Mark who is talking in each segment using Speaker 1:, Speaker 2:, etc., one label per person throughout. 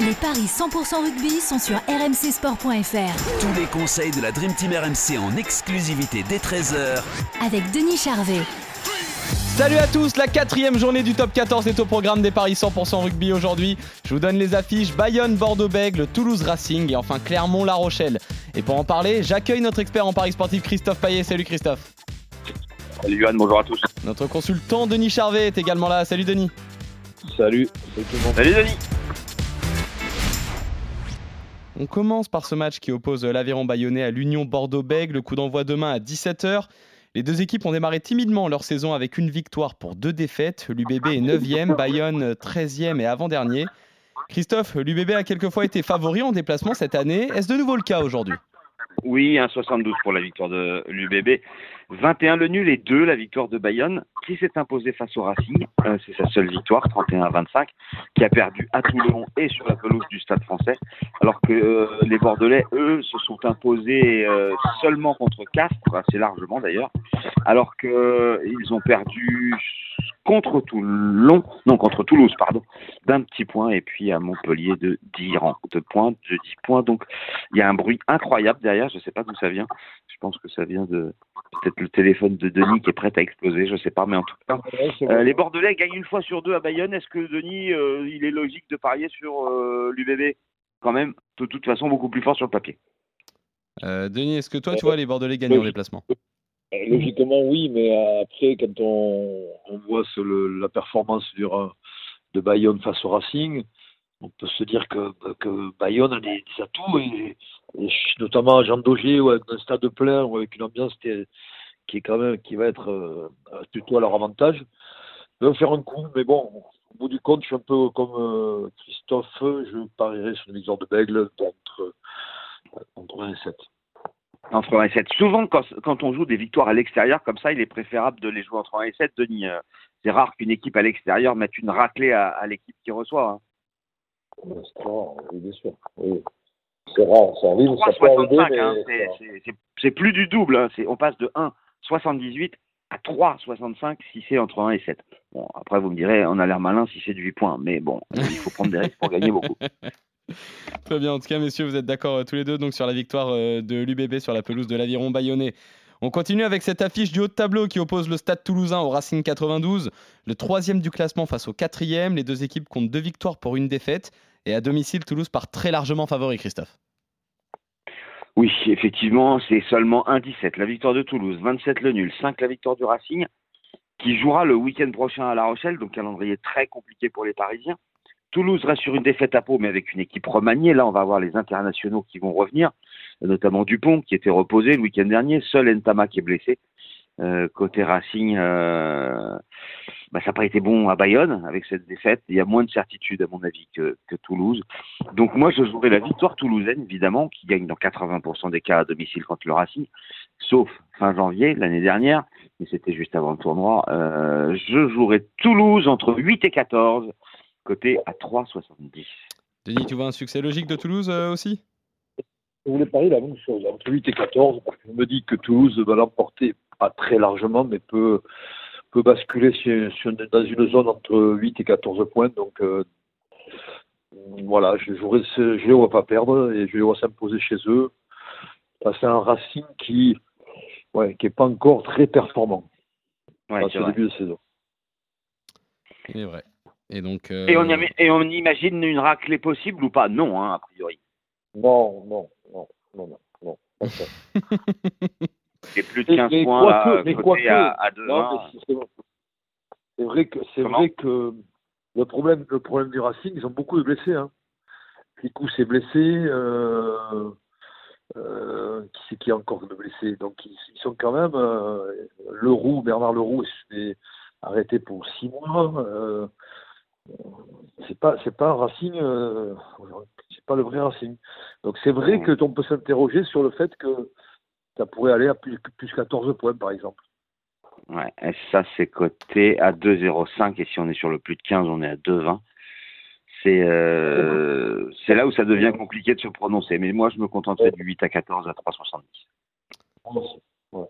Speaker 1: Les paris 100% rugby sont sur rmcsport.fr
Speaker 2: Tous les conseils de la Dream Team RMC en exclusivité dès 13h
Speaker 1: avec Denis Charvet.
Speaker 3: Salut à tous, la quatrième journée du top 14 est au programme des paris 100% rugby aujourd'hui. Je vous donne les affiches Bayonne, Bordeaux-Bègles, Toulouse Racing et enfin Clermont-La Rochelle. Et pour en parler, j'accueille notre expert en paris sportif Christophe Payet. Salut Christophe.
Speaker 4: Salut Johan, bonjour à tous.
Speaker 3: Notre consultant Denis Charvet est également là. Salut Denis.
Speaker 5: Salut.
Speaker 4: Salut Denis.
Speaker 3: On commence par ce match qui oppose l'Aviron Bayonnais à l'Union Bordeaux-Bègles. Le coup d'envoi demain à 17h. Les deux équipes ont démarré timidement leur saison avec une victoire pour deux défaites. L'UBB est 9e, Bayonne 13e et avant-dernier. Christophe, l'UBB a quelquefois été favori en déplacement cette année. Est-ce de nouveau le cas aujourd'hui?
Speaker 4: Oui, 1,72 pour la victoire de l'UBB. 21 le nul et 2 la victoire de Bayonne, qui s'est imposé face au Racing. Euh, c'est sa seule victoire, 31-25, qui a perdu à Toulon et sur la pelouse du Stade français. Alors que euh, les Bordelais, eux, se sont imposés euh, seulement contre Castres, assez largement d'ailleurs. Alors qu'ils ont perdu contre Toulon, non contre Toulouse, pardon, d'un petit point, et puis à Montpellier de 10 rangs de points, de 10 points. Donc il y a un bruit incroyable derrière, je ne sais pas d'où ça vient. Je pense que ça vient de peut-être le téléphone de Denis qui est prêt à exploser, je ne sais pas, mais en tout cas, euh, les Bordelais gagnent une fois sur deux à Bayonne. Est-ce que Denis, euh, il est logique de parier sur euh, l'UBB quand même, de toute façon, beaucoup plus fort sur le papier
Speaker 3: Denis, est-ce que toi, tu vois les Bordelais gagner en déplacement?
Speaker 5: Logiquement, oui, mais après, quand on, on voit ce, le, la performance de Bayonne face au Racing, on peut se dire que, que Bayonne a des, des atouts, et, et, notamment à Jean Daugé, ou avec un stade plein, ou avec une ambiance qui est, qui est quand même qui va être euh, plutôt à leur avantage. Ils vont faire un coup, mais bon, au bout du compte, je suis un peu comme euh, Christophe, je parierais sur une victoire de Bègle entre, entre 1 et 7
Speaker 4: entre 1 et 7. Souvent, quand, quand, on joue des victoires à l'extérieur comme ça, il est préférable de les jouer entre 1 et 7. Denis, euh, c'est rare qu'une équipe à l'extérieur mette une raclée à, à l'équipe qui reçoit. Hein.
Speaker 5: C'est rare, oui, bien sûr. Oui. C'est rare, ça arrive.
Speaker 4: 3,65, hein, c'est plus du double. Hein. On passe de 1,78 à 3,65 si c'est entre 1 et 7. Bon, après, vous me direz, on a l'air malin si c'est du 8 points. Mais bon, il faut prendre des risques pour gagner beaucoup.
Speaker 3: Très bien. En tout cas, messieurs, vous êtes d'accord euh, tous les deux donc sur la victoire euh, de l'UBB sur la pelouse de l'Aviron Bayonnais. On continue avec cette affiche du haut de tableau qui oppose le Stade toulousain au Racing 92, le troisième du classement face au quatrième. Les deux équipes comptent deux victoires pour une défaite. Et à domicile, Toulouse part très largement favori, Christophe.
Speaker 4: Oui, effectivement, c'est seulement 1-17 la victoire de Toulouse, 27 le nul, 5 la victoire du Racing, qui jouera le week-end prochain à La Rochelle, donc calendrier très compliqué pour les Parisiens. Toulouse reste sur une défaite à peau, mais avec une équipe remaniée. Là, on va avoir les internationaux qui vont revenir, notamment Dupont, qui était reposé le week-end dernier. Seul Ntama qui est blessé. Euh, côté Racing, euh, bah, ça n'a pas été bon à Bayonne avec cette défaite. Il y a moins de certitude, à mon avis, que, que Toulouse. Donc moi, je jouerai la victoire toulousaine, évidemment, qui gagne dans 80% des cas à domicile contre le Racing, sauf fin janvier, l'année dernière, mais c'était juste avant le tournoi. Euh, je jouerai Toulouse entre 8 et 14 côté à 3,70.
Speaker 3: Denis, tu vois un succès logique de Toulouse euh, aussi?
Speaker 5: Je voulais parler la même chose, entre 8 et 14, parce que je me dis que Toulouse va l'emporter pas très largement, mais peut, peut basculer sur, sur, dans une zone entre 8 et 14 points. Donc euh, voilà, je jouerai, je les vois pas perdre et je les vois s'imposer chez eux. C'est un Racing qui ouais, qui est pas encore très performant
Speaker 4: ouais,
Speaker 5: à ce début de saison.
Speaker 3: C'est vrai. Et, donc, euh...
Speaker 4: et, on, et, on, imagine une raclée possible ou pas? Non, hein, a priori.
Speaker 5: Non, non, non, non, non. non
Speaker 4: et plus de 15 mais, points
Speaker 5: quoi
Speaker 4: à,
Speaker 5: que, mais quoi
Speaker 4: côté
Speaker 5: que,
Speaker 4: à, à deux
Speaker 5: C'est vrai que c'est vrai que le problème, le problème du Racing, ils ont beaucoup de blessés. Hein. Picou s'est blessé. Euh, euh, qui c'est qui a encore de blessés Donc ils, ils, sont quand même euh, Leroux, Bernard Leroux est arrêté pour six mois. C'est pas c'est pas un Racing, euh, c'est pas le vrai Racing. Donc c'est vrai que on peut s'interroger sur le fait que ça pourrait aller à plus, plus 14 points par exemple.
Speaker 4: Ouais, et ça c'est coté à 2,05 et si on est sur le plus de 15, on est à 2,20. C'est euh, c'est là où ça devient compliqué de se prononcer. Mais moi, je me contenterai du 8 à 14 à 3,70.
Speaker 5: Ouais.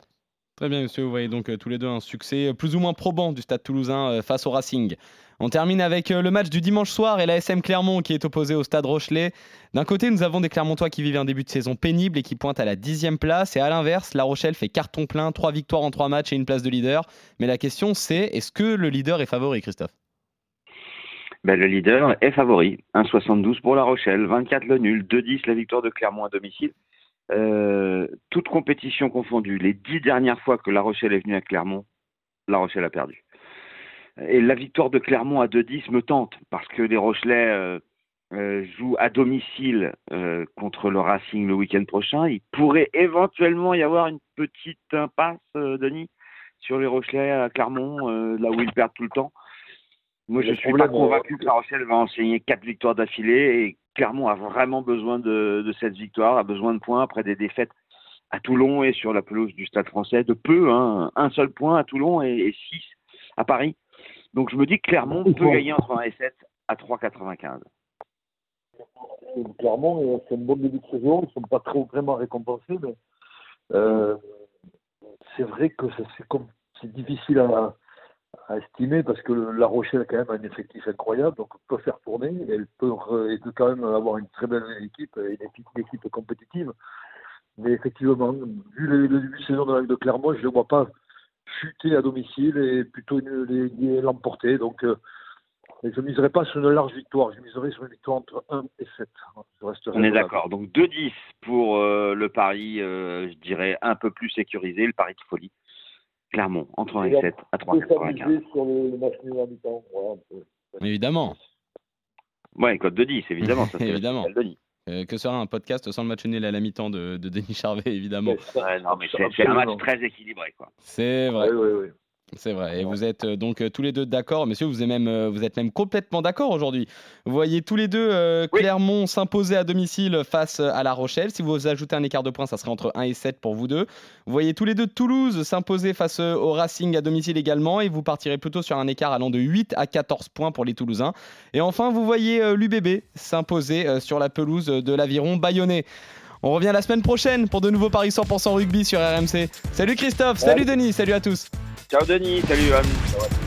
Speaker 3: Très bien, monsieur. Vous voyez donc euh, tous les deux un succès euh, plus ou moins probant du Stade toulousain euh, face au Racing. On termine avec le match du dimanche soir et la SM Clermont qui est opposé au Stade Rochelet. D'un côté, nous avons des Clermontois qui vivent un début de saison pénible et qui pointent à la dixième place. Et à l'inverse, La Rochelle fait carton plein, trois victoires en trois matchs et une place de leader. Mais la question, c'est est-ce que le leader est favori, Christophe?
Speaker 4: Ben, le leader est favori. 1,72 pour La Rochelle, 24 le nul, 2,10 la victoire de Clermont à domicile. Euh, toute compétition confondue, les dix dernières fois que La Rochelle est venue à Clermont, La Rochelle a perdu. Et la victoire de Clermont à 2-10 me tente parce que les Rochelais euh, euh, jouent à domicile contre le Racing le week-end prochain. Il pourrait éventuellement y avoir une petite impasse, Denis, sur les Rochelais à Clermont, là où ils perdent tout le temps. Moi, je ne suis pas convaincu que La Rochelle va enseigner quatre victoires d'affilée et Clermont a vraiment besoin de, de cette victoire, a besoin de points après des défaites à Toulon et sur la pelouse du Stade français de peu, hein, un seul point à Toulon et, et six à Paris. Donc je me dis que Clermont peut gagner entre 1 et 7 à 3,95.
Speaker 5: Et Clermont, euh, c'est un bon début de saison. Ils ne sont pas trop vraiment récompensés, mais euh, c'est vrai que c'est difficile à, à estimer parce que La Rochelle a quand même un effectif incroyable, donc peut faire tourner. Elle peut, elle peut quand même avoir une très belle équipe, une équipe, une équipe compétitive. Mais effectivement, vu le, le début de saison de, de Clermont, je ne vois pas chuter à domicile et plutôt l'emporter. Donc, euh, et je ne miserai pas sur une large victoire, je miserai sur une victoire entre 1 et 7. Je resterai
Speaker 4: On est d'accord. Donc 2-10 pour euh, le pari, euh, je dirais, un peu plus sécurisé, le pari de folie. Clermont, entre 1 et 7 à
Speaker 5: On peut
Speaker 4: 3,95.
Speaker 5: s'amuser sur le, le match nul à mi-temps. Voilà, un peu.
Speaker 3: Évidemment.
Speaker 4: Ouais, code de 10, évidemment. Ça, c'est
Speaker 3: Évidemment.
Speaker 4: le Denis.
Speaker 3: Euh, que sera un podcast sans le match nul à la mi-temps de, de Denis Charvet, évidemment.
Speaker 4: Ouais, non, mais c'est un match très équilibré. Quoi.
Speaker 3: C'est vrai.
Speaker 5: Ouais, ouais, ouais.
Speaker 3: C'est vrai. Et vous êtes euh, donc euh, tous les deux d'accord, messieurs. Vous êtes même, euh, vous êtes même complètement d'accord aujourd'hui. Vous voyez tous les deux
Speaker 4: Oui.
Speaker 3: Clermont s'imposer à domicile face à La Rochelle. Si vous ajoutez un écart de points, ça serait entre 1 et 7 pour vous deux. Vous voyez tous les deux Toulouse s'imposer face au Racing à domicile également. Et vous partirez plutôt sur un écart allant de 8 à 14 points pour les Toulousains. Et enfin, vous voyez l'UBB s'imposer sur la pelouse de l'Aviron bayonnais. On revient la semaine prochaine pour de nouveaux paris 100% rugby sur RMC. Salut Christophe, salut Denis, salut à tous.
Speaker 4: Ciao Denis, salut Johan.